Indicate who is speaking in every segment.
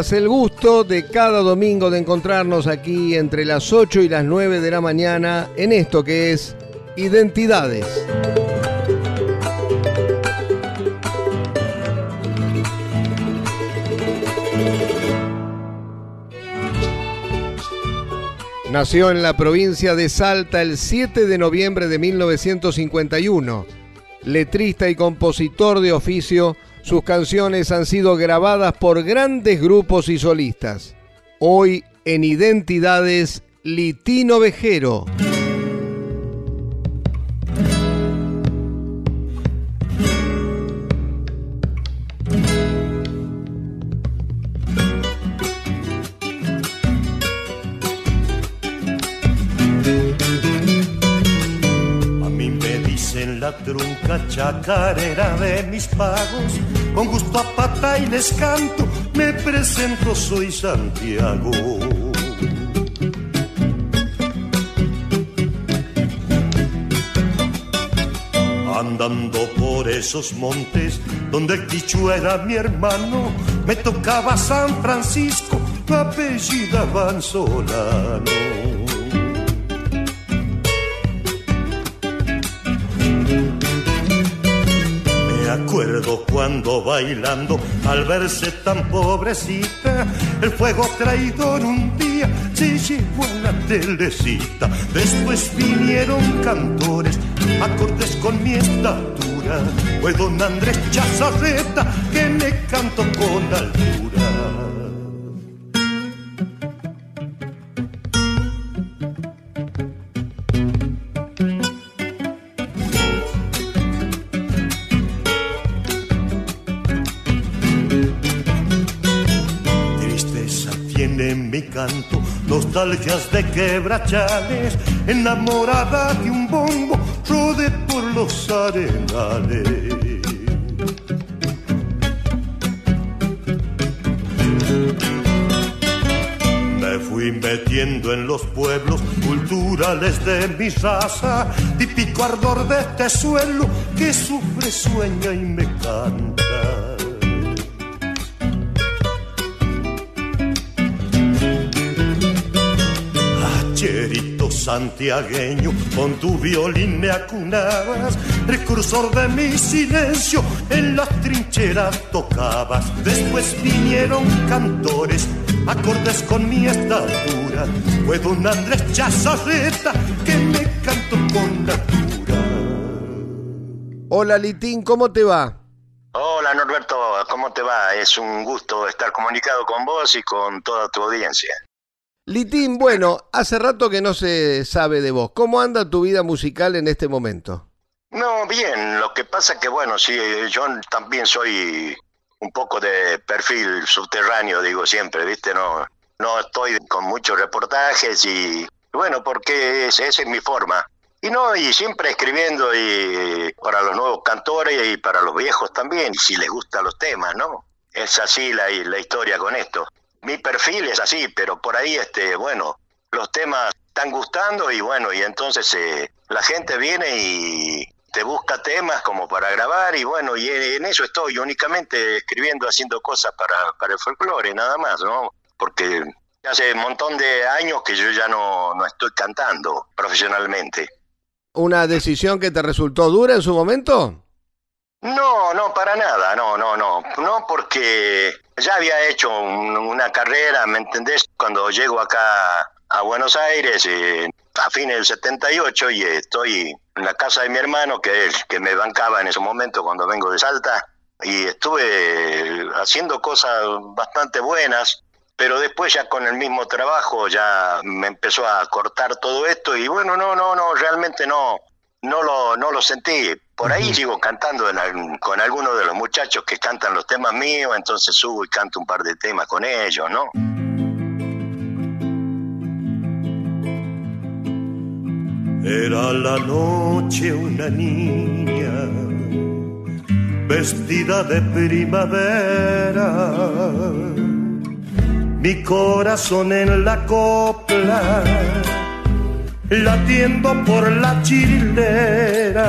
Speaker 1: El gusto de cada domingo de encontrarnos aquí entre las 8 y las 9 de la mañana en esto que es Identidades. Nació en la provincia de Salta el 7 de noviembre de 1951. Letrista y compositor de oficio, sus canciones han sido grabadas por grandes grupos y solistas. Hoy en Identidades, Litino Vejero.
Speaker 2: Trunca chacarera de mis pagos, con gusto a pata y les canto, me presento, soy Santiago. Andando por esos montes donde el Quichua era mi hermano, me tocaba San Francisco, apellidaban Solano. Cuando bailando, al verse tan pobrecita, el fuego traidor un día se llevó a la telecita. Después vinieron cantores, acordes con mi estatura. Fue don Andrés Chazarreta que me cantó con altura. Nostalgias de quebrachales, enamorada de un bombo, rode por los arenales. Me fui metiendo en los pueblos culturales de mi raza, típico ardor de este suelo que sufre, sueña y me canta. Santiagueño, con tu violín me acunabas, precursor de mi silencio, en las trincheras tocabas. Después vinieron cantores, acordes con mi estatura, fue don Andrés Chazarreta que me cantó con natura.
Speaker 1: Hola Litín, ¿cómo te va?
Speaker 3: Hola Norberto, ¿cómo te va? Es un gusto estar comunicado con vos y con toda tu audiencia.
Speaker 1: Litín, bueno, hace rato que no se sabe de vos. ¿Cómo anda tu vida musical en este momento?
Speaker 3: No, bien. Lo que pasa que, bueno, sí, yo también soy un poco de perfil subterráneo, digo siempre, ¿viste? No, no estoy con muchos reportajes y, bueno, porque esa es mi forma. Y no, y siempre escribiendo y para los nuevos cantores y para los viejos también, si les gustan los temas, ¿no? Es así la, la historia con esto mi perfil es así, pero por ahí, este, bueno, los temas están gustando y bueno, y entonces eh, la gente viene y te busca temas como para grabar y bueno, y en eso estoy únicamente escribiendo, haciendo cosas para, para el folclore, nada más, ¿no? Porque hace un montón de años que yo ya no, no estoy cantando profesionalmente.
Speaker 1: ¿Una decisión que te resultó dura en su momento?
Speaker 3: No, no, para nada, no, no, no, no, porque ya había hecho una carrera, ¿me entendés? Cuando llego acá a Buenos Aires eh, a fines del 78 y estoy en la casa de mi hermano, que es que me bancaba en ese momento cuando vengo de Salta, y estuve haciendo cosas bastante buenas, pero después ya con el mismo trabajo ya me empezó a cortar todo esto y bueno, no, no, no, realmente no, no lo, no lo sentí. Por ahí sigo cantando con algunos de los muchachos que cantan los temas míos, entonces subo y canto un par de temas con ellos, ¿no?
Speaker 2: Era la noche una niña vestida de primavera, mi corazón en la copla latiendo por la chilera,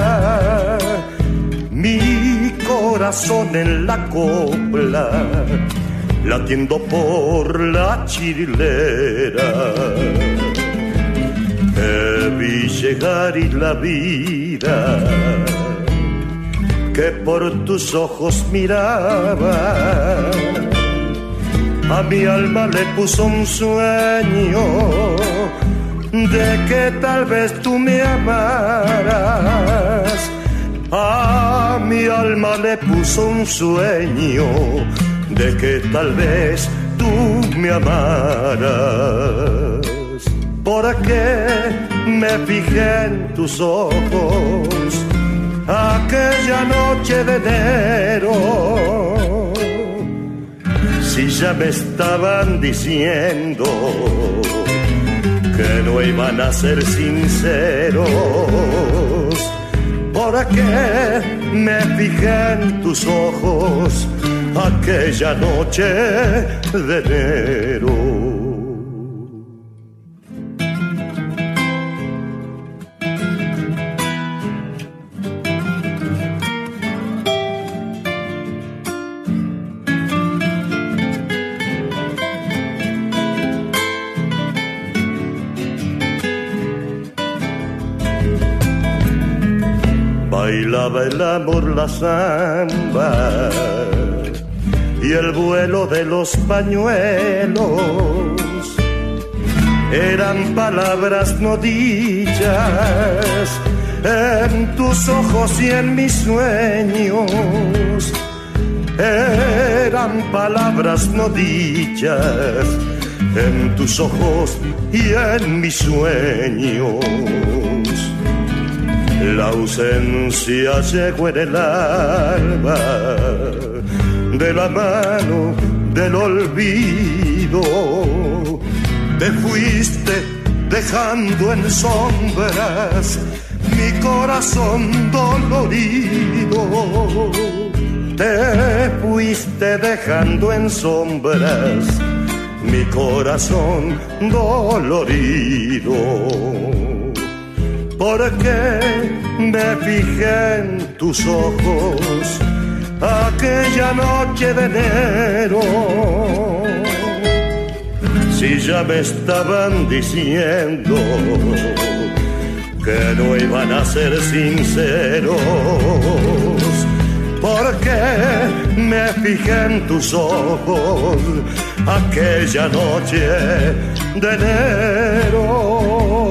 Speaker 2: mi corazón en la copla, latiendo por la chilera. Te vi llegar y la vida que por tus ojos miraba, a mi alma le puso un sueño de que tal vez tú me amaras. A mi alma le puso un sueño de que tal vez tú me amaras. ¿Por qué me fijé en tus ojos aquella noche de enero? Si ya me estaban diciendo que no iban a ser sinceros. ¿Por qué me fijé en tus ojos aquella noche de enero? Bailaba el amor la samba y el vuelo de los pañuelos. Eran palabras no dichas en tus ojos y en mis sueños. Eran palabras no dichas en tus ojos y en mis sueños la ausencia llegó en el alma de la mano del olvido. Te fuiste dejando en sombras mi corazón dolorido. Te fuiste dejando en sombras mi corazón dolorido porque me fijé en tus ojos aquella noche de enero. Si ya me estaban diciendo que no iban a ser sinceros, porque me fijé en tus ojos aquella noche de enero.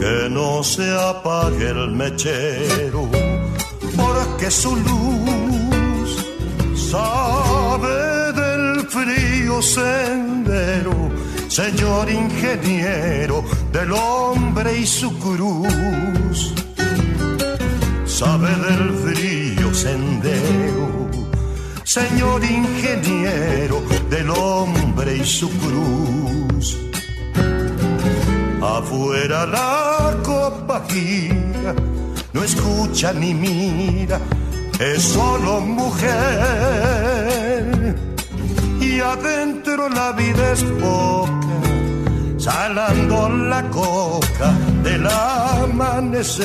Speaker 2: Que no se apague el mechero porque su luz sabe del frío sendero, señor ingeniero del hombre y su cruz. Sabe del frío sendero, señor ingeniero del hombre y su cruz. Afuera la copa gira no escucha ni mira, es solo mujer. Y adentro la vida es poca, salando la coca del amanecer.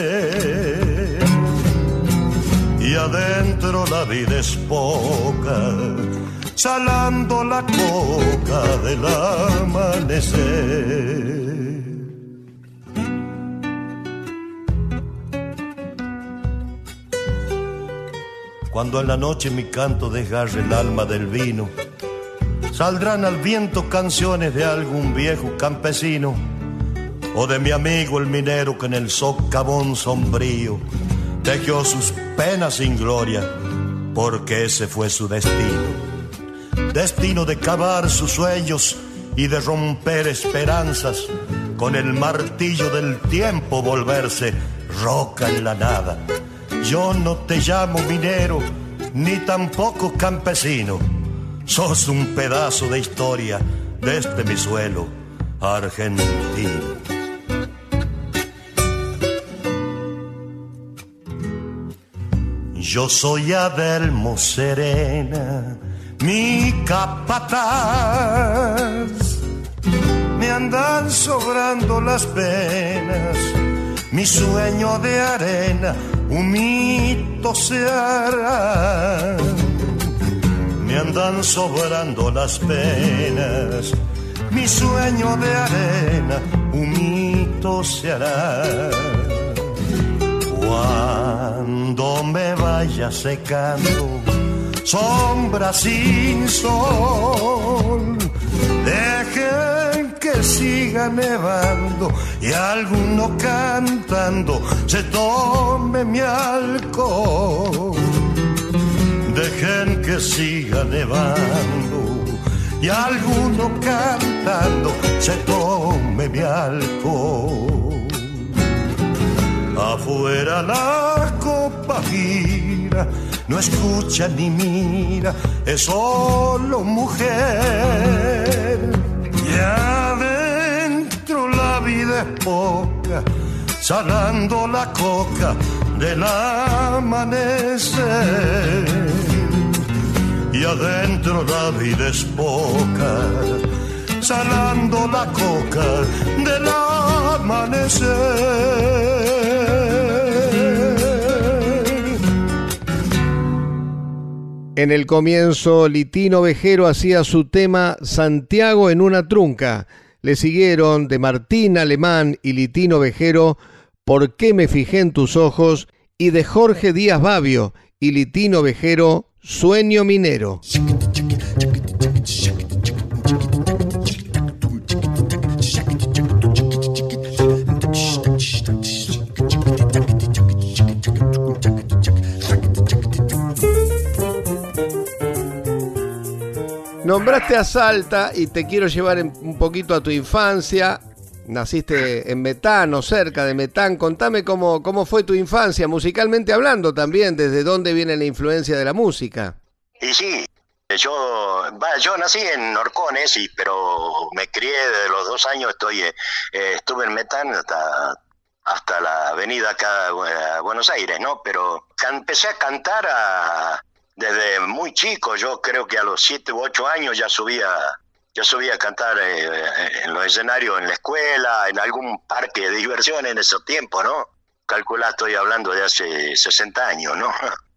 Speaker 2: Y adentro la vida es poca, salando la coca del amanecer. Cuando en la noche mi canto desgarre el alma del vino, saldrán al viento canciones de algún viejo campesino o de mi amigo el minero que en el socavón sombrío tejió sus penas sin gloria porque ese fue su destino. Destino de cavar sus sueños y de romper esperanzas, con el martillo del tiempo volverse roca en la nada yo no te llamo minero, ni tampoco campesino. Sos un pedazo de historia de este mi suelo argentino. Yo soy Adelmo Serena, mi capataz. Me andan sobrando las penas, mi sueño de arena un mito se hará. Me andan sobrando las penas, mi sueño de arena, un mito se hará. Cuando me vaya secando, sombra sin sol, dejen siga nevando y alguno cantando se tome mi alcohol. Dejen que siga nevando y alguno cantando se tome mi alcohol. Afuera la copa gira, no escucha ni mira, es solo mujer. Y adentro la vida es poca, salando la coca del amanecer. Y adentro la vida es poca, salando la coca del amanecer.
Speaker 1: En el comienzo, Litino Vejero hacía su tema Santiago en una trunca. Le siguieron de Martín Alemán y Litino Vejero ¿Por qué me fijé en tus ojos? y de Jorge Díaz Babio y Litino Vejero Sueño Minero. Nombraste a Salta y te quiero llevar un poquito a tu infancia. Naciste en Metán o cerca de Metán. Contame cómo, cómo fue tu infancia, musicalmente hablando también, desde dónde viene la influencia de la música.
Speaker 3: Y sí, yo, yo nací en Orcones, y, pero me crié desde los dos años, estoy, eh, estuve en Metán hasta, hasta la avenida acá a Buenos Aires, ¿no? Pero empecé a cantar a, desde muy chico, yo creo que a los siete u ocho años ya subía yo subía a cantar eh, en los escenarios en la escuela, en algún parque de diversión en esos tiempos, ¿no? Calcula, estoy hablando de hace 60 años, ¿no?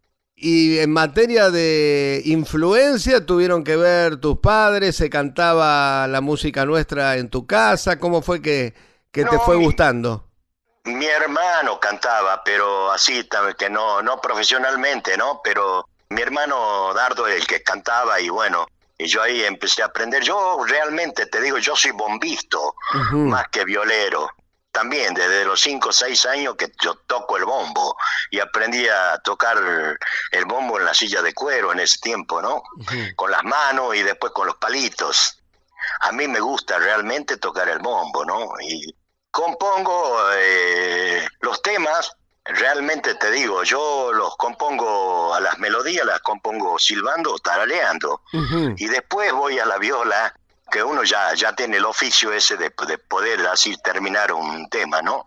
Speaker 1: Y en materia de influencia, ¿tuvieron que ver tus padres? ¿Se cantaba la música nuestra en tu casa? ¿Cómo fue que, que te fue gustando?
Speaker 3: Mi hermano cantaba, pero así, que no, no profesionalmente, ¿no? Pero mi hermano Dardo es el que cantaba y bueno, y yo ahí empecé a aprender. Yo realmente te digo, yo soy bombisto, más que violero. También desde los 5 o 6 años que yo toco el bombo y aprendí a tocar el bombo en la silla de cuero en ese tiempo, ¿no? Con las manos y después con los palitos. A mí me gusta realmente tocar el bombo, ¿no? Y compongo eh, los temas realmente te digo, yo los compongo a las melodías, las compongo silbando o taraleando. Y después voy a la viola, que uno ya, ya tiene el oficio ese de, de poder así terminar un tema, ¿no?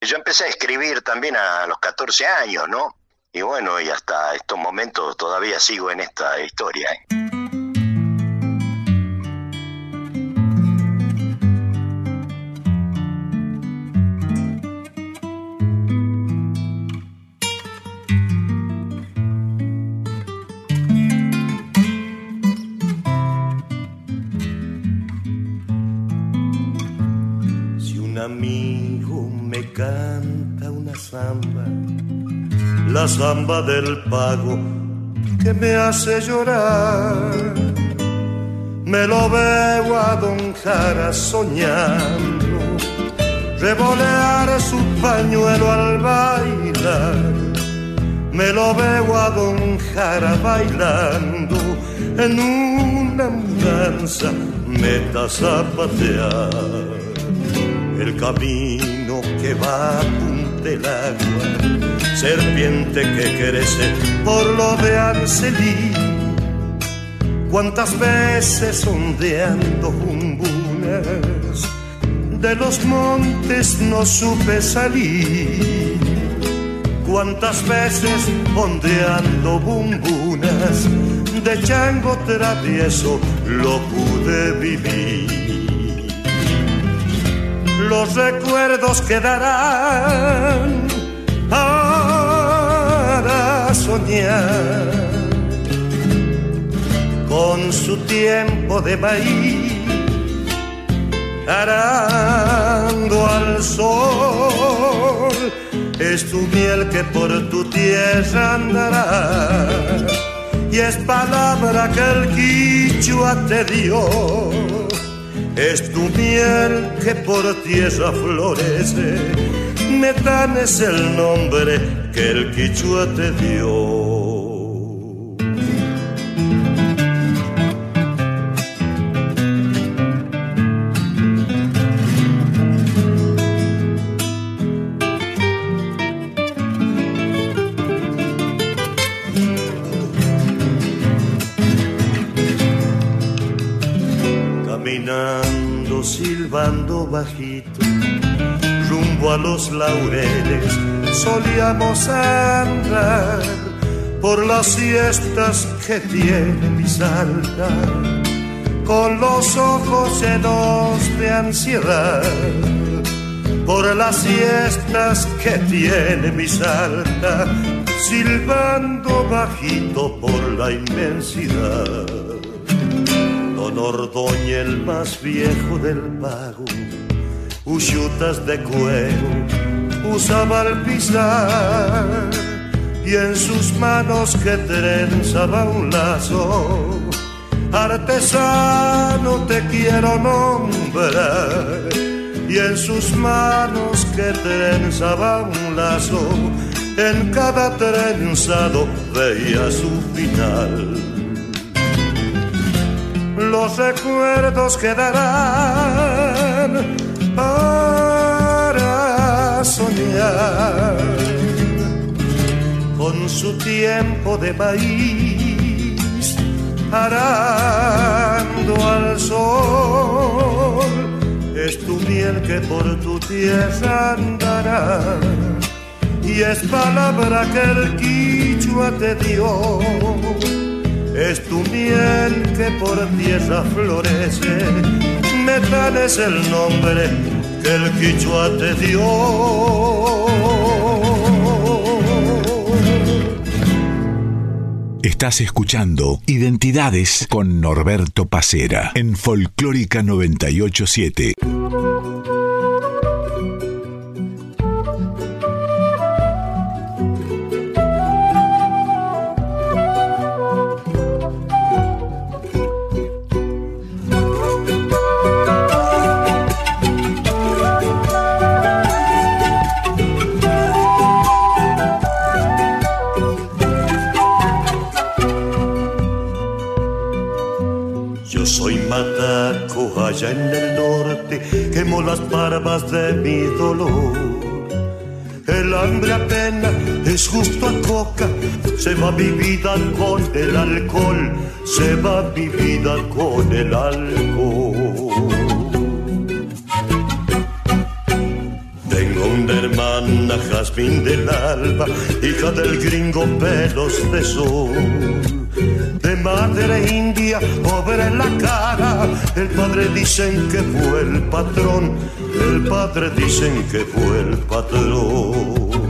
Speaker 3: Yo empecé a escribir también a los 14 años, ¿no? Y bueno, y hasta estos momentos todavía sigo en esta historia. ¿eh?
Speaker 2: La zamba del pago que me hace llorar. Me lo veo a don Jara soñando, revolear su pañuelo al bailar. Me lo veo a don Jara bailando en una mudanza, meta zapatear. El camino que va a del agua, serpiente que crece por lo de Arcelí. Cuántas veces ondeando jumbunas de los montes no supe salir. Cuántas veces ondeando bumbunas de chango travieso lo pude vivir los recuerdos quedarán para soñar con su tiempo de maíz, arando al sol. Es tu miel que por tu tierra andará y es palabra que el quichua te dio es tu miel que por tierra florece, Metán es el nombre que el quichua te dio. Bajito, rumbo a los laureles, solíamos andar por las siestas que tiene mi salta, con los ojos llenos de ansiedad. Por las siestas que tiene mi salta, silbando bajito por la inmensidad. Don Ordoña, el más viejo del pago, Uchutas de cuero usaba al pisar y en sus manos que trenzaba un lazo. Artesano te quiero nombrar y en sus manos que trenzaba un lazo. En cada trenzado veía su final los recuerdos quedarán para soñar con su tiempo de país, arando al sol. Es tu miel que por tu tierra andará y es palabra que el quichua te dio. Es tu miel que por tierra florece, Metal es el nombre que el quichua te dio.
Speaker 4: Estás escuchando Identidades con Norberto Pacera en Folclórica 987.
Speaker 2: Se va mi vida con el alcohol, se va mi vida con el alcohol. Tengo un una hermana jazmín del alba, hija del gringo pelos de sol. De madre india, pobre en la cara, el padre dicen que fue el patrón, el padre dicen que fue el patrón.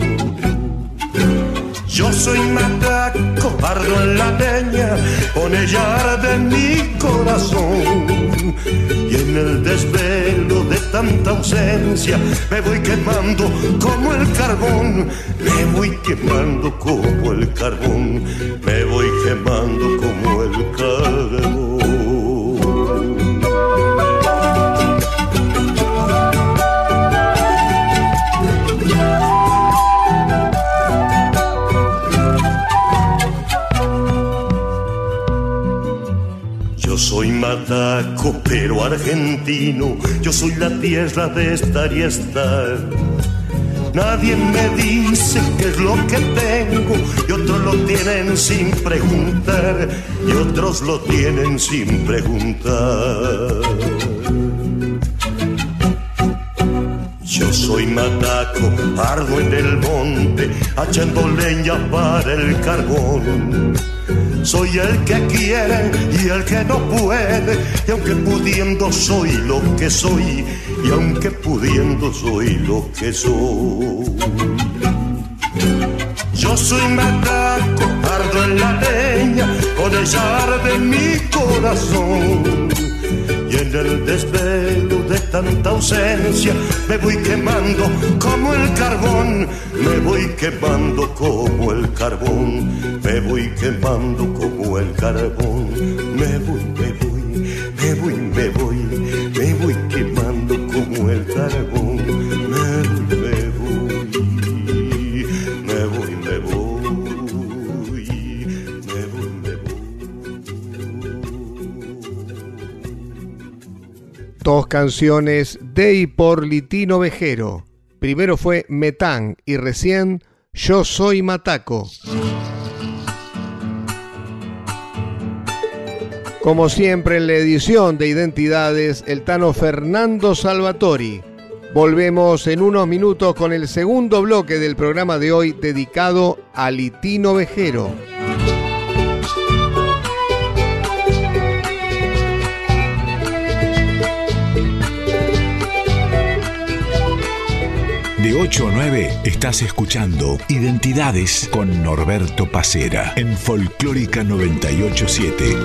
Speaker 2: Yo soy mataco, pardo en la leña, con ella arde mi corazón. Y en el desvelo de tanta ausencia, me voy quemando como el carbón. Me voy quemando como el carbón, Yo soy la tierra de estar y estar. Nadie me dice qué es lo que tengo y otros lo tienen sin preguntar y otros lo tienen sin preguntar. Yo soy mataco, ardo en el monte, echando leña para el carbón soy el que quiere y el que no puede, y aunque pudiendo soy lo que soy, y aunque pudiendo soy lo que soy. Yo soy mataco, ardo en la leña, con el de mi corazón y en el desvelo de tanta ausencia me voy quemando como el carbón, me voy quemando como el carbón, me voy quemando como el carbón, me voy, me voy, me voy, me voy,
Speaker 1: Dos canciones de y por Litino Vejero. Primero fue Metán y recién Yo Soy Mataco. Como siempre en la edición de Identidades, el Tano Fernando Salvatori. Volvemos en unos minutos con el segundo bloque del programa de hoy dedicado a Litino Vejero.
Speaker 4: De 8 a 9 estás escuchando Identidades con Norberto Pacera en Folclórica 987.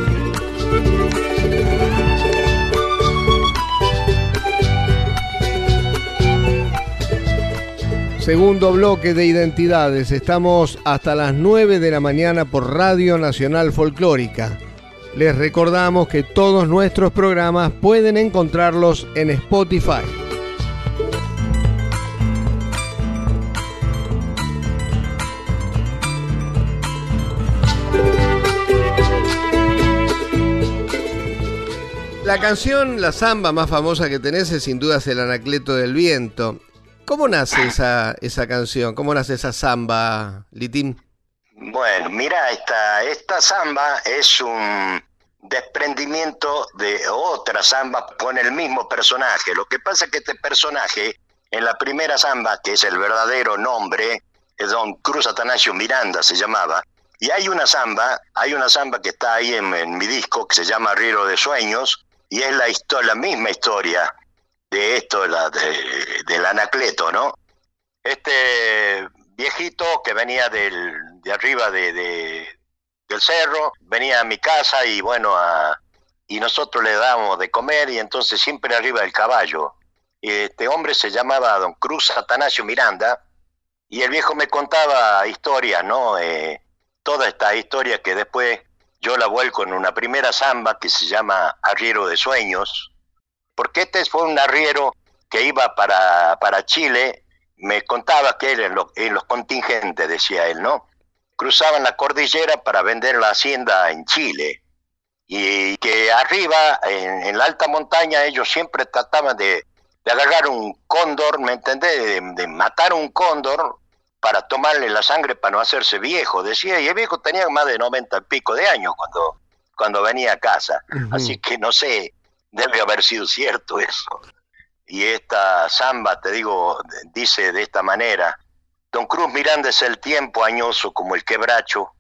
Speaker 1: Segundo bloque de Identidades. Estamos hasta las 9 de la mañana por Radio Nacional Folclórica. Les recordamos que todos nuestros programas pueden encontrarlos en Spotify. La canción, la samba más famosa que tenés es sin duda el Anacleto del Viento. ¿Cómo nace esa, esa canción? ¿Cómo nace esa samba, Litín?
Speaker 3: Bueno, mira, esta, esta samba es un desprendimiento de otra samba con el mismo personaje. Lo que pasa es que este personaje, en la primera samba, que es el verdadero nombre, es don Cruz Atanasio Miranda, se llamaba, y hay una samba, hay una samba que está ahí en, mi disco, que se llama Riero de Sueños, y es la, la misma historia de esto, la, de, del Anacleto, ¿no? Este viejito que venía del, de arriba de, de, del cerro, venía a mi casa y bueno, a, y nosotros le dábamos de comer y entonces siempre arriba del caballo. Este hombre se llamaba Don Cruz Atanasio Miranda y el viejo me contaba historias, ¿no? Eh, toda esta historia que después yo la vuelco en una primera samba que se llama Arriero de Sueños, porque este fue un arriero que iba para, para Chile, me contaba que él en, los contingentes, decía él, ¿no? Cruzaban la cordillera para vender la hacienda en Chile y que arriba, en, la alta montaña, ellos siempre trataban de, de agarrar un cóndor, ¿me entendés? De, matar un cóndor para tomarle la sangre para no hacerse viejo, decía, y el viejo tenía más de 90 y pico de años cuando, cuando venía a casa, uh -huh. así que no sé, debe haber sido cierto eso. y esta samba, te digo, dice de esta manera, Don Cruz Miranda es el tiempo añoso como el quebracho,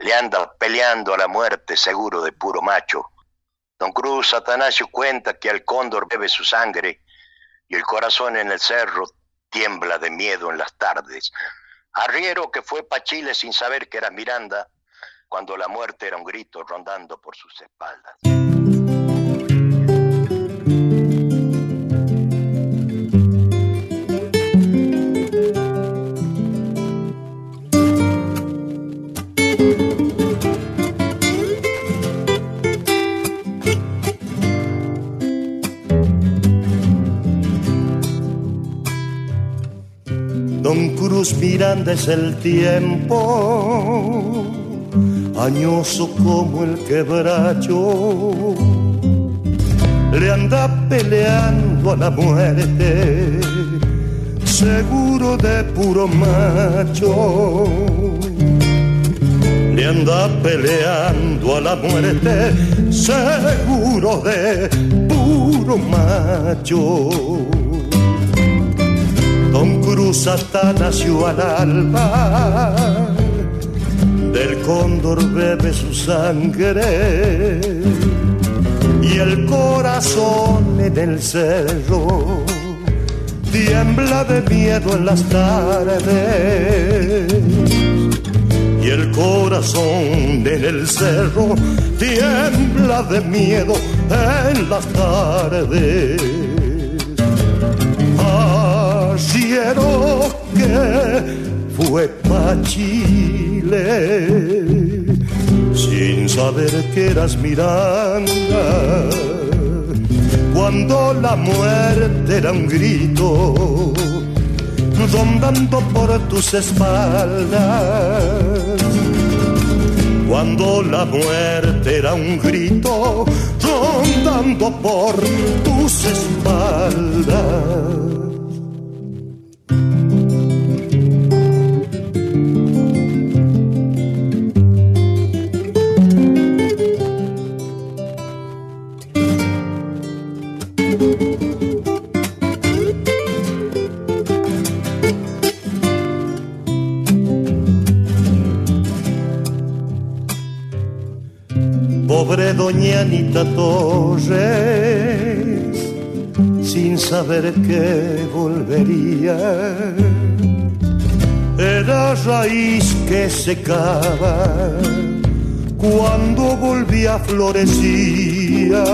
Speaker 3: le anda peleando a la muerte seguro de puro macho. Don Cruz Atanasio cuenta que al cóndor bebe su sangre y el corazón en el cerro tiembla de miedo en las tardes. Arriero que fue pa' Chile sin saber que era Miranda, cuando la muerte era un grito rondando por sus espaldas.
Speaker 2: Don Cruz Miranda es el tiempo, añoso como el quebracho, le anda peleando a la muerte, seguro de puro macho. Le anda peleando a la muerte, seguro de puro macho Cruz hasta nació al alba, del cóndor bebe su sangre y el corazón en el cerro tiembla de miedo en las tardes. Y el corazón en el cerro tiembla de miedo en las tardes quiero que fue pa' Chile sin saber que eras Miranda. Cuando la muerte era un grito rondando por tus espaldas. Cuando la muerte era un grito rondando por tus espaldas. Doña Anita Torres, sin saber que volvería. Era raíz que secaba cuando volvía florecía.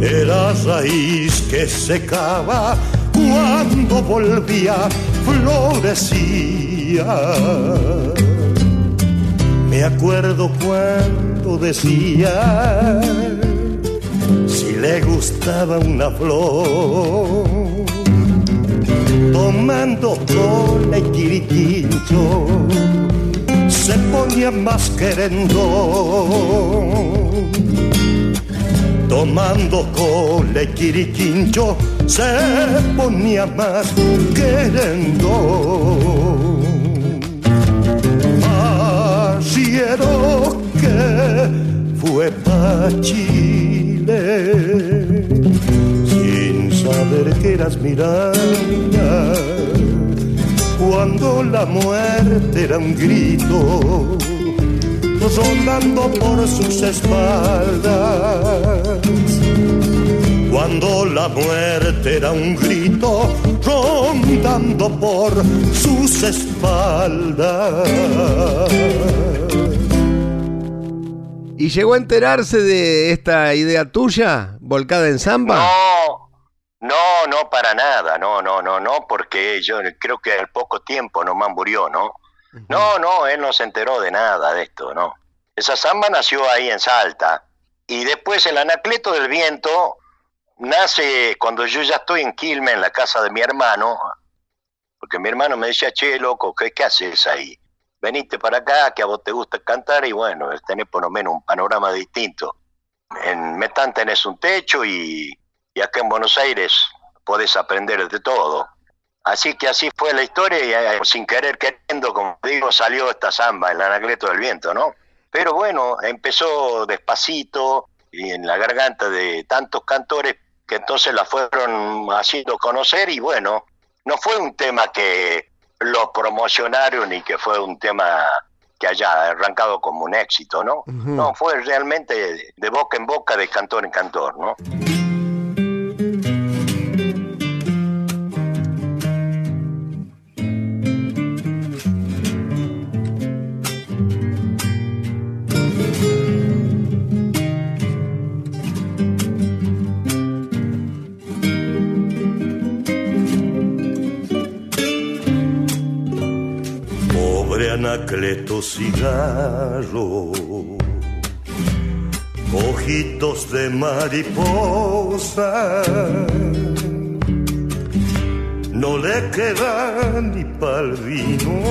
Speaker 2: Era raíz que secaba cuando volvía florecía. Me acuerdo cuando decía si le gustaba una flor, tomando cola y se ponía más querendo. Tomando cola y quiriquincho, se ponía más querendo quiero que fue pa' Chile. Sin saber que eras Miranda cuando la muerte era un grito rondando por sus espaldas. Cuando la muerte era un grito rondando por sus espaldas.
Speaker 1: ¿Y llegó a enterarse de esta idea tuya, volcada en samba?
Speaker 3: No, no, no para nada, no, no, no, no, porque yo creo que al poco tiempo nomás murió, ¿no? No, no, él no se enteró de nada de esto, ¿no? Esa samba nació ahí en Salta. Y después el Anacleto del Viento nace cuando yo ya estoy en Quilmes, en la casa de mi hermano, porque mi hermano me decía, che, loco, ¿qué, qué haces ahí? Veniste para acá, que a vos te gusta cantar y bueno, tenés por lo menos un panorama distinto. En Metán tenés un techo y, acá en Buenos Aires podés aprender de todo. Así que así fue la historia y eh, sin querer queriendo, como digo, salió esta samba, el anacleto del viento, ¿no? Pero bueno, empezó despacito y en la garganta de tantos cantores que entonces la fueron haciendo conocer y bueno, no fue un tema que lo promocionaron y que fue un tema que haya arrancado como un éxito, ¿no? No, fue realmente de boca en boca, de cantor en cantor, ¿no?
Speaker 2: Anacleto cigarro, ojitos de mariposa, no le queda ni pa'l vino,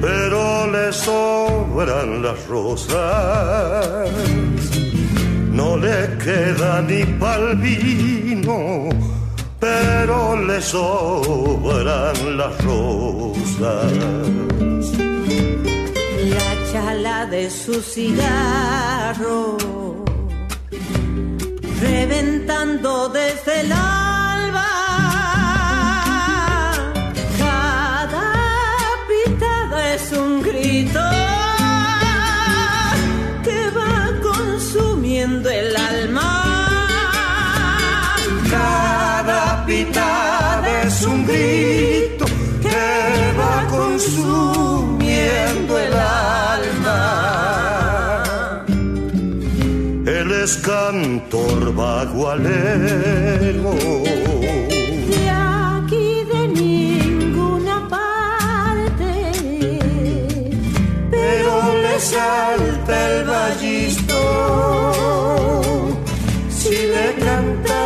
Speaker 2: pero le sobran las rosas, no le queda ni pa'l vino pero le sobran las rosas.
Speaker 5: La chala de su cigarro, reventando desde el alba. Cada pitada es un grito
Speaker 2: Él es cantor vagualero.
Speaker 5: De aquí de ninguna parte,
Speaker 2: pero le salta el ballisto si le canta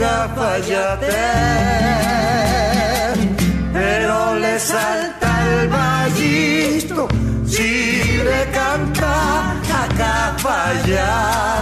Speaker 2: Cafayate pero le salta el ballisto si le canta a Cafayate.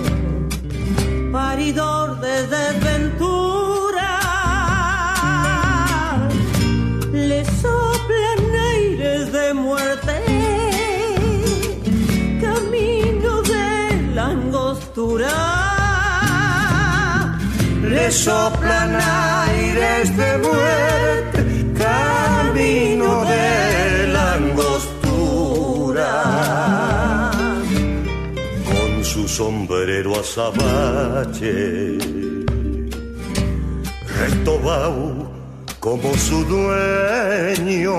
Speaker 5: paridor de desventura, le soplan aires de muerte, camino de la angostura.
Speaker 2: Le soplan aires sombrero azabache, recto como su dueño,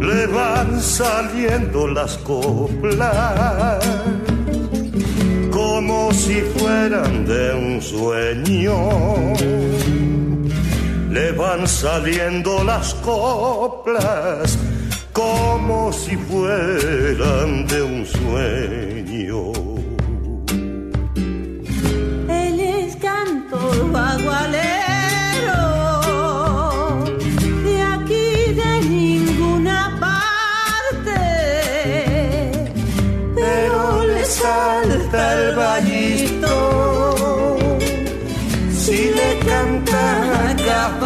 Speaker 2: le van saliendo las coplas como si fueran de un sueño. Le van saliendo las coplas como si fueran de un sueño.
Speaker 5: Él es cantor bagualero, de aquí de ninguna parte,
Speaker 2: pero le salta el vallito si le canta a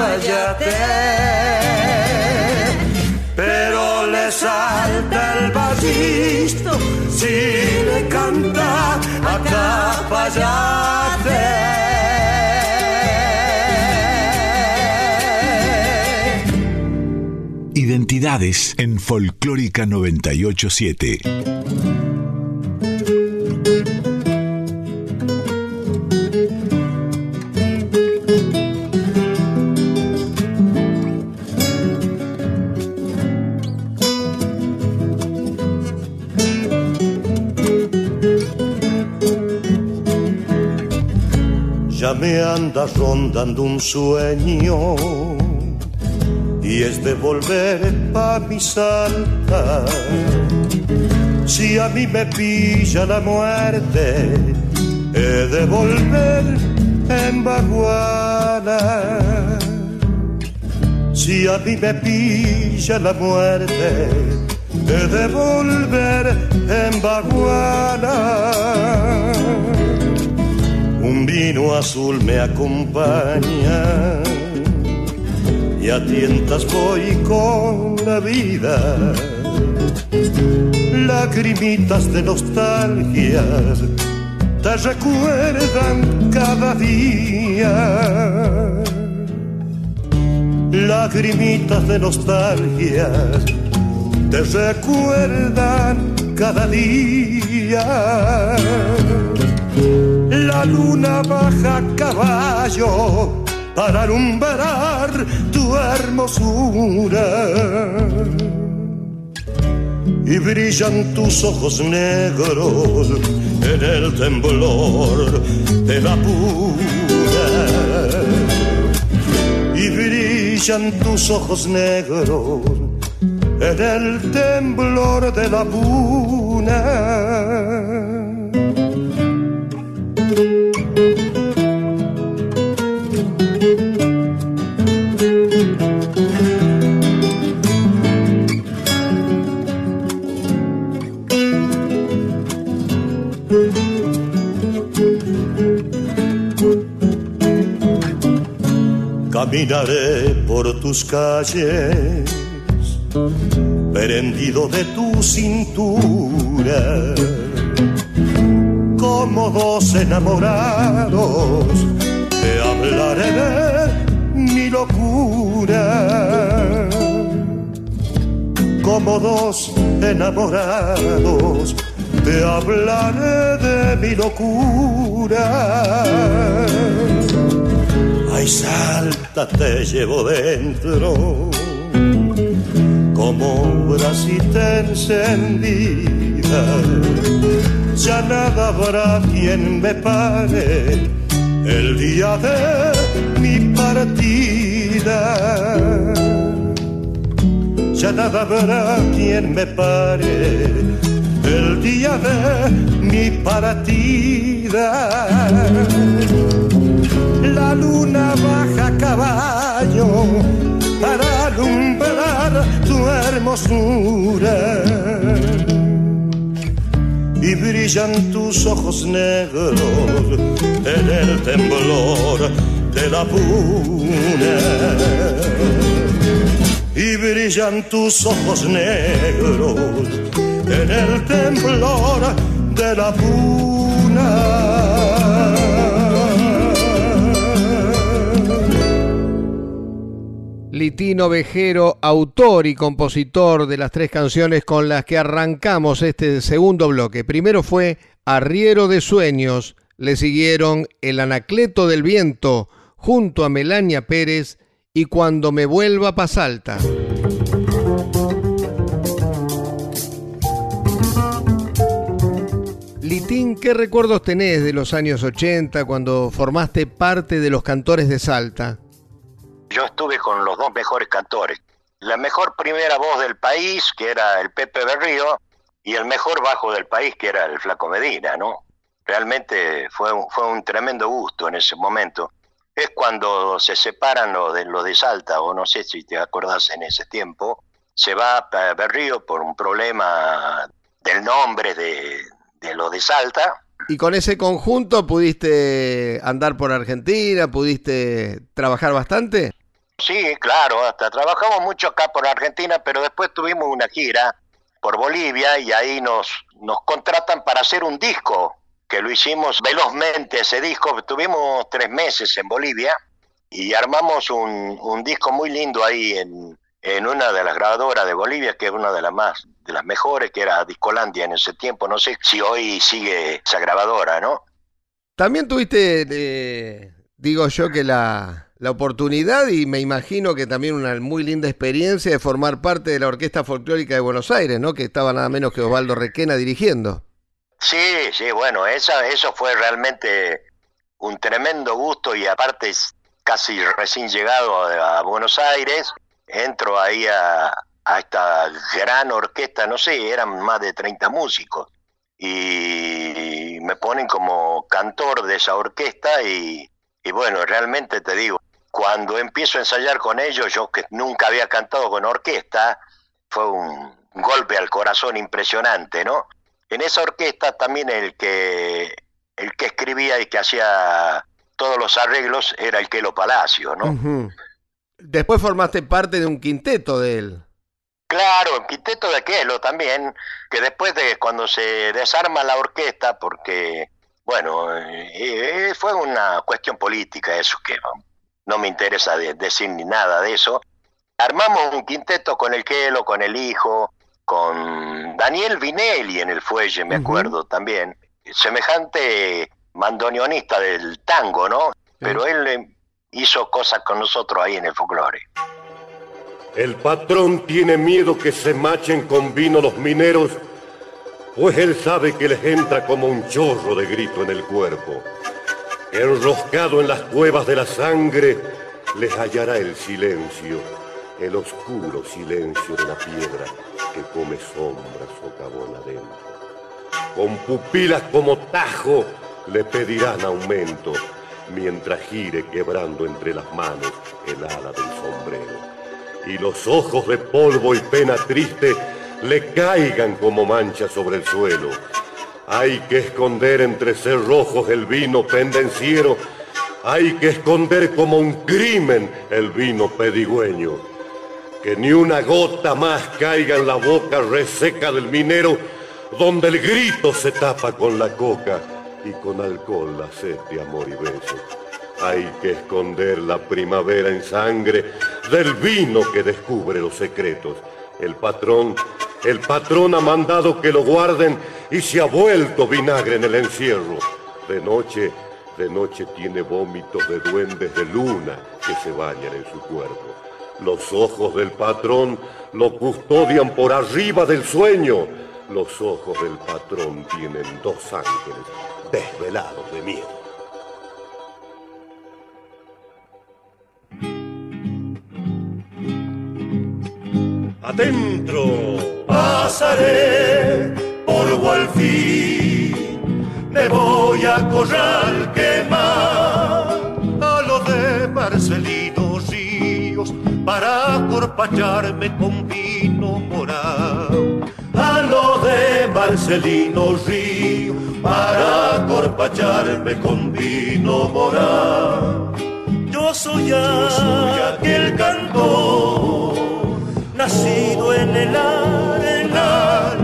Speaker 2: salta el ballisto si le canta a Capayate.
Speaker 4: Identidades en Folclórica 987.
Speaker 2: Anda rondando un sueño y es de volver pa' mi salta. Si a mí me pilla la muerte, he de volver en baguana. Si a mí me pilla la muerte, he de volver en baguana. Vino azul me acompaña y a tientas voy con la vida. Lagrimitas de nostalgia te recuerdan cada día. Lagrimitas de nostalgia te recuerdan cada día. La luna baja caballo para alumbrar tu hermosura. Y brillan tus ojos negros en el temblor de la pura. Y brillan tus ojos negros en el temblor de la puna. Caminaré por tus calles, prendido de tu cintura, como dos enamorados, te hablaré de mi locura. Como dos enamorados, te hablaré de mi locura. Ay, salta, te llevo dentro como brasita encendida. Ya nada habrá quien me pare el día de mi partida. Ya nada habrá quien me pare el día de mi partida. La luna baja caballo para alumbrar tu hermosura. Y brillan tus ojos negros en el temblor de la puna. Y brillan tus ojos negros en el temblor de la puna.
Speaker 1: Litino Vejero, autor y compositor de las tres canciones con las que arrancamos este segundo bloque. Primero fue Arriero de Sueños, le siguieron El Anacleto del Viento junto a Melania Pérez y Cuando me vuelva pa' Salta. Litín, ¿qué recuerdos tenés de los años 80 cuando formaste parte de los cantores de Salta?
Speaker 3: Yo estuve con los dos mejores cantores. La mejor primera voz del país, que era el Pepe Berrío, y el mejor bajo del país, que era el Flaco Medina, ¿no? Realmente fue un, fue un tremendo gusto en ese momento. Es cuando se separan lo de, lo de Salta, o no sé si te acordás en ese tiempo, se va a Berrío por un problema del nombre de, de lo de Salta.
Speaker 1: Y con ese conjunto pudiste andar por Argentina, pudiste trabajar bastante.
Speaker 3: Sí, claro, hasta trabajamos mucho acá por Argentina, pero después tuvimos una gira por Bolivia y ahí nos, nos contratan para hacer un disco, que lo hicimos velozmente ese disco, tuvimos tres meses en Bolivia y armamos un, un disco muy lindo ahí en, en una de las grabadoras de Bolivia, que es una de las más, de las mejores, que era Discolandia en ese tiempo. No sé si hoy sigue esa grabadora, ¿no?
Speaker 1: También tuviste, eh, digo yo, que la, la oportunidad y me imagino que también una muy linda experiencia de formar parte de la Orquesta Folclórica de Buenos Aires, ¿no? Que estaba nada menos que Osvaldo Requena dirigiendo.
Speaker 3: Sí, sí, bueno, esa, eso fue realmente un tremendo gusto y aparte casi recién llegado a, a Buenos Aires, entro ahí a, esta gran orquesta, no sé, eran más de 30 músicos. Y me ponen como cantor de esa orquesta y, y bueno, realmente te digo, cuando empiezo a ensayar con ellos, yo que nunca había cantado con orquesta, fue un golpe al corazón impresionante, ¿no? En esa orquesta también el que el que escribía y que hacía todos los arreglos era el Quelo Palacio, ¿no?
Speaker 1: Después formaste parte de un quinteto de él.
Speaker 3: Claro, un quinteto de Quelo también, que después de cuando se desarma la orquesta, porque, bueno, eh, fue una cuestión política eso, que no, me interesa decir ni nada de eso, armamos un quinteto con el Quelo, con el hijo, con Daniel Vinelli en el fuelle, me acuerdo también, semejante mandoneonista del tango, ¿no? Pero él eh, hizo cosas con nosotros ahí en el folclore.
Speaker 6: El patrón tiene miedo que se machen con vino los mineros, pues él sabe que les entra como un chorro de grito en el cuerpo. Enroscado en las cuevas de la sangre, les hallará el silencio, el oscuro silencio de la piedra que come sombra socavón adentro. Con pupilas como tajo le pedirán aumento mientras gire quebrando entre las manos el ala del sombrero. Y los ojos de polvo y pena triste le caigan como mancha sobre el suelo. Hay que esconder entre cerrojos el vino pendenciero. Hay que esconder como un crimen el vino pedigüeño. Que ni una gota más caiga en la boca reseca del minero, donde el grito se tapa con la coca y con alcohol la sed de amor y beso. Hay que esconder la primavera en sangre del vino que descubre los secretos. El patrón, el patrón ha mandado que lo guarden y se ha vuelto vinagre en el encierro. De noche, de noche tiene vómitos de duendes de luna que se bañan en su cuerpo. Los ojos del patrón lo custodian por arriba del sueño. Los ojos del patrón tienen dos ángeles desvelados de miedo. Adentro pasaré polvo al fin, me voy a corral quemar a lo de Marcelino Ríos para corpacharme con vino morado. A lo de Marcelino Ríos para corpacharme con vino morado. Yo soy, aquel cantor, nacido en el arenal,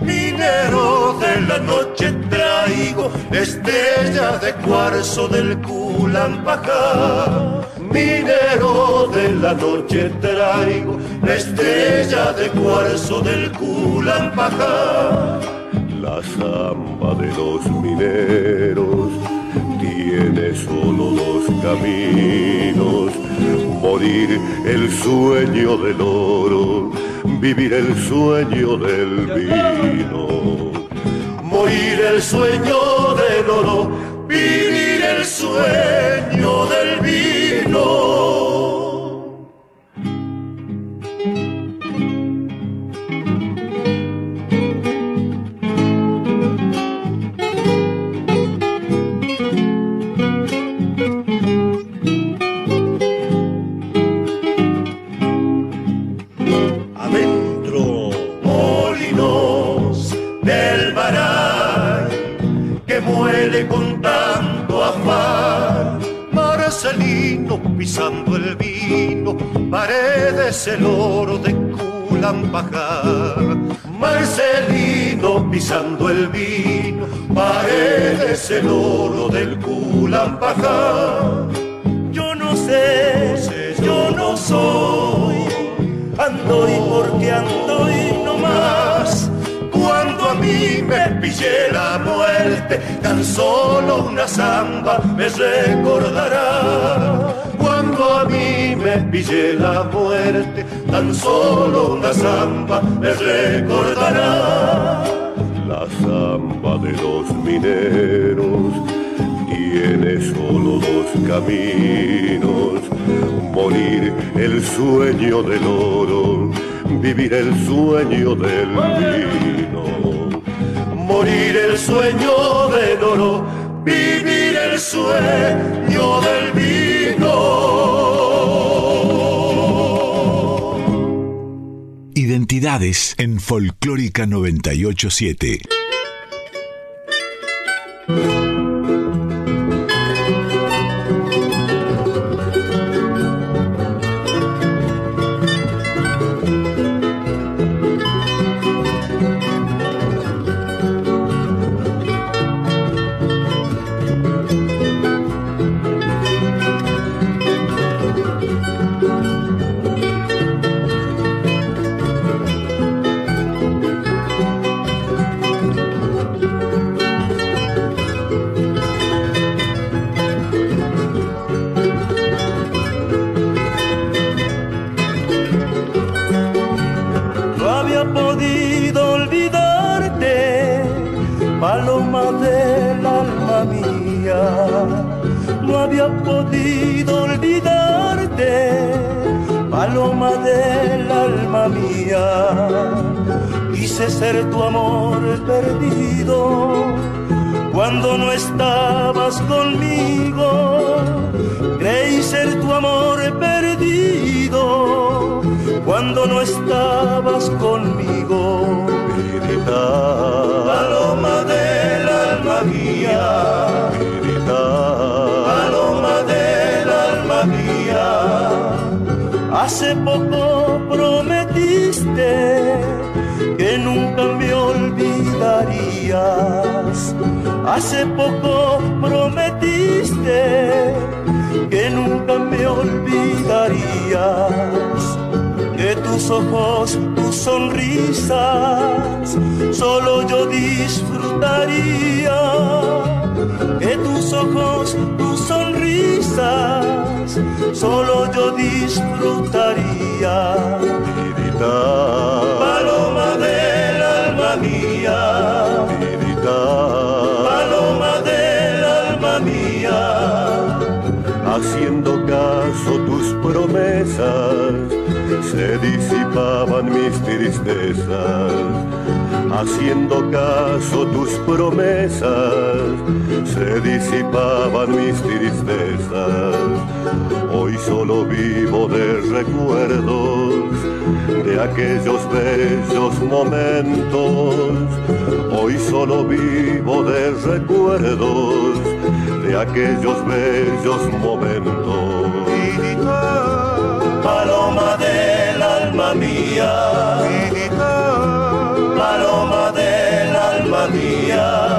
Speaker 6: minero de la noche traigo, estrella de cuarzo del Culampajá. Minero de la noche traigo, estrella de cuarzo del Culampajá la de los mineros tiene solo dos caminos, morir el sueño del oro, vivir el sueño del vino. Morir el sueño del oro, vivir el sueño del vino. Paredes el oro de Culampajar. Marcelino pisando el vino, paredes el oro del Culampajar. Yo no sé, yo no soy, ando y porque ando y no más cuando a mí me pille la muerte, tan solo una samba me recordará. Cuando a mí me pille la muerte, tan solo una samba me recordará. La samba de los mineros tiene solo dos caminos, morir el sueño del oro vivir el sueño del vino.
Speaker 7: morir el sueño del oro, vivir el sueño del vino.
Speaker 4: En Folclórica 987.
Speaker 7: Conmigo. paloma del alma mía, paloma del alma mía. Hace poco prometiste nunca me olvidarías. Hace poco prometiste que nunca me olvidarías. Que tus ojos, tus sonrisas, solo yo disfrutaría. Que tus ojos, tus sonrisas, solo yo disfrutaría. Paloma del alma mía, paloma del alma mía, haciendo caso tus promesas, se disipaban mis tristezas. Haciendo caso tus promesas, se disipaban mis tristezas. Hoy solo vivo de recuerdos de aquellos bellos momentos. Hoy solo vivo de recuerdos de aquellos bellos momentos. Paloma del alma mía, paloma del alma mía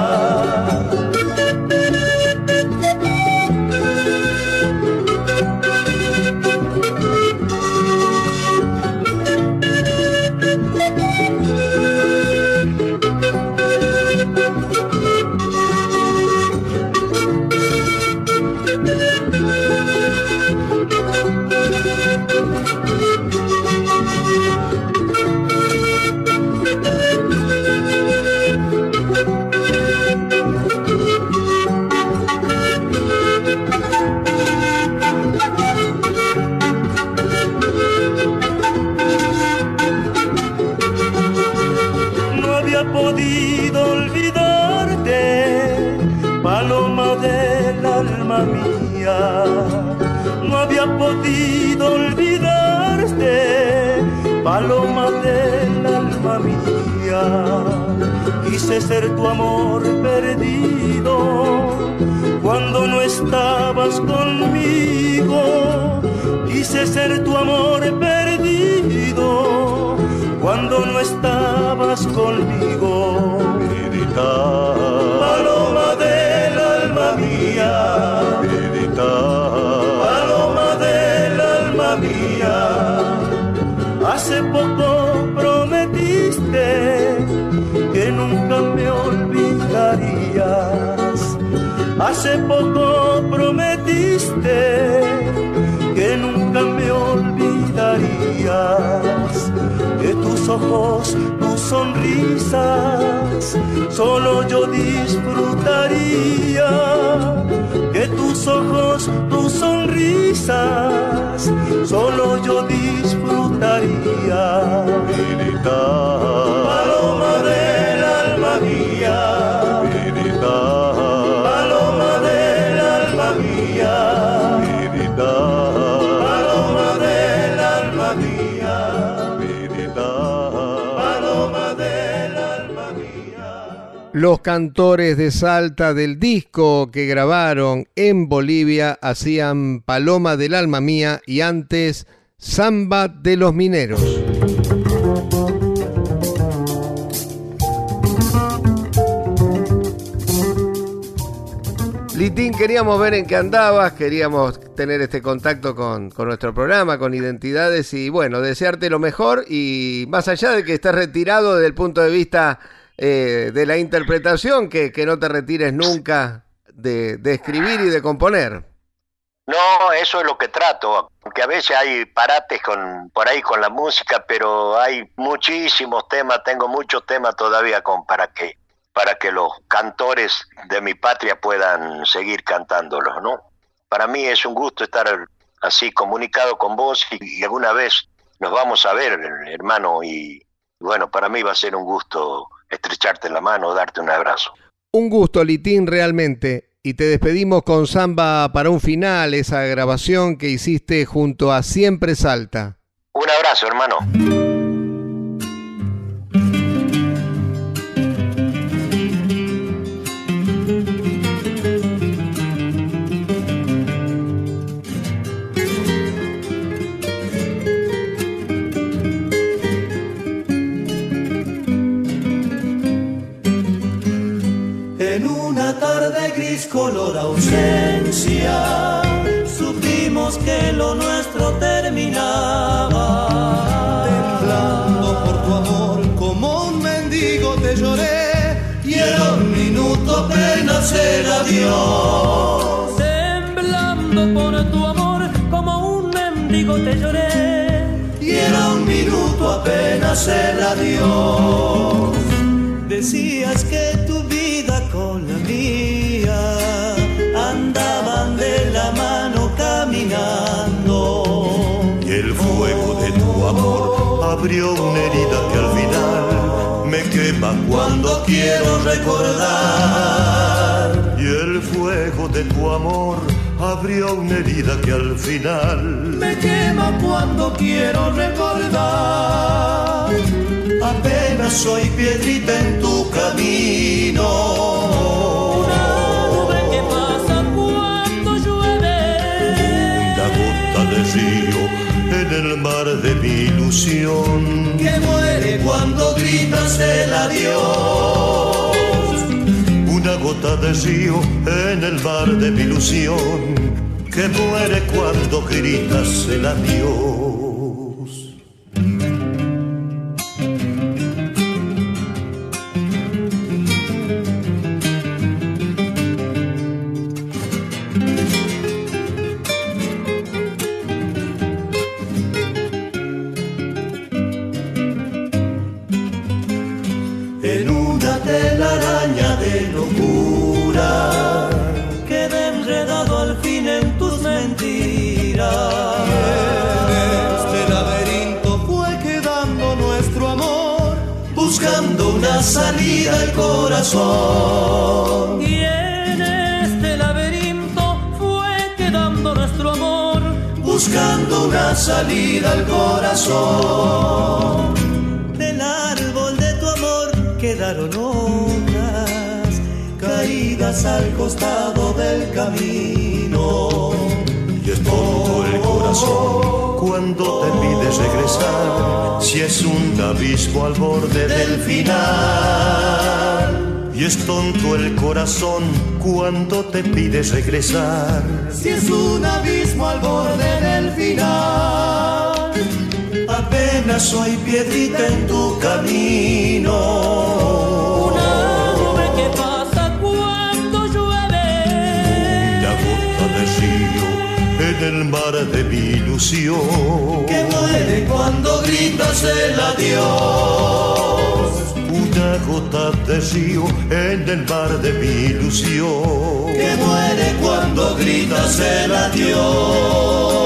Speaker 1: Los cantores de Salta del disco que grabaron en Bolivia hacían Paloma del Alma Mía y antes Samba de los Mineros. Litín, queríamos ver en qué andabas, queríamos tener este contacto con, nuestro programa, con identidades y bueno, desearte lo mejor y más allá de que estés retirado desde el punto de vista eh, de la interpretación, que, no te retires nunca de, escribir y de componer.
Speaker 3: No, eso es lo que trato, aunque a veces hay parates con, por ahí con la música, pero hay muchísimos temas, tengo muchos temas todavía con para que para que los cantores de mi patria puedan seguir cantándolos, ¿no? Para mí es un gusto estar así comunicado con vos y, alguna vez nos vamos a ver, hermano, y bueno, para mí va a ser un gusto estrecharte la mano, darte un abrazo.
Speaker 1: Un gusto, Litín, realmente. Y te despedimos con Samba para un final, esa grabación que hiciste junto a Siempre Salta.
Speaker 3: Un abrazo, hermano.
Speaker 8: Color ausencia, supimos que lo nuestro terminaba.
Speaker 9: Temblando por tu amor, como un mendigo te lloré,
Speaker 8: y era un minuto apenas el adiós. Temblando por tu amor, como un mendigo te lloré, y era un minuto apenas el adiós. Decías que
Speaker 2: abrió una herida que al final me quema cuando quiero recordar. Y el fuego de tu amor abrió una herida que al final
Speaker 8: me quema cuando quiero recordar. Apenas soy piedrita en tu camino
Speaker 2: ilusión.
Speaker 8: Que muere cuando gritas el adiós.
Speaker 2: Una gota de río en el mar de mi ilusión. Que muere cuando gritas el adiós.
Speaker 8: Corazón. Y en este laberinto fue quedando nuestro amor, buscando una salida al corazón. Del árbol de tu amor quedaron hojas caídas al costado del camino.
Speaker 2: Y es todo el corazón cuando te pides regresar, si es un abismo al borde del final. Y es tonto el corazón cuando te pides regresar,
Speaker 8: si es un abismo al borde del final. Apenas soy piedrita en tu camino. Una nube que pasa cuando llueve.
Speaker 2: Una gota de río en el mar de mi ilusión.
Speaker 8: Que muere cuando gritas el adiós.
Speaker 2: Una gota de río en el mar de mi ilusión.
Speaker 8: Que muere cuando gritas el adiós.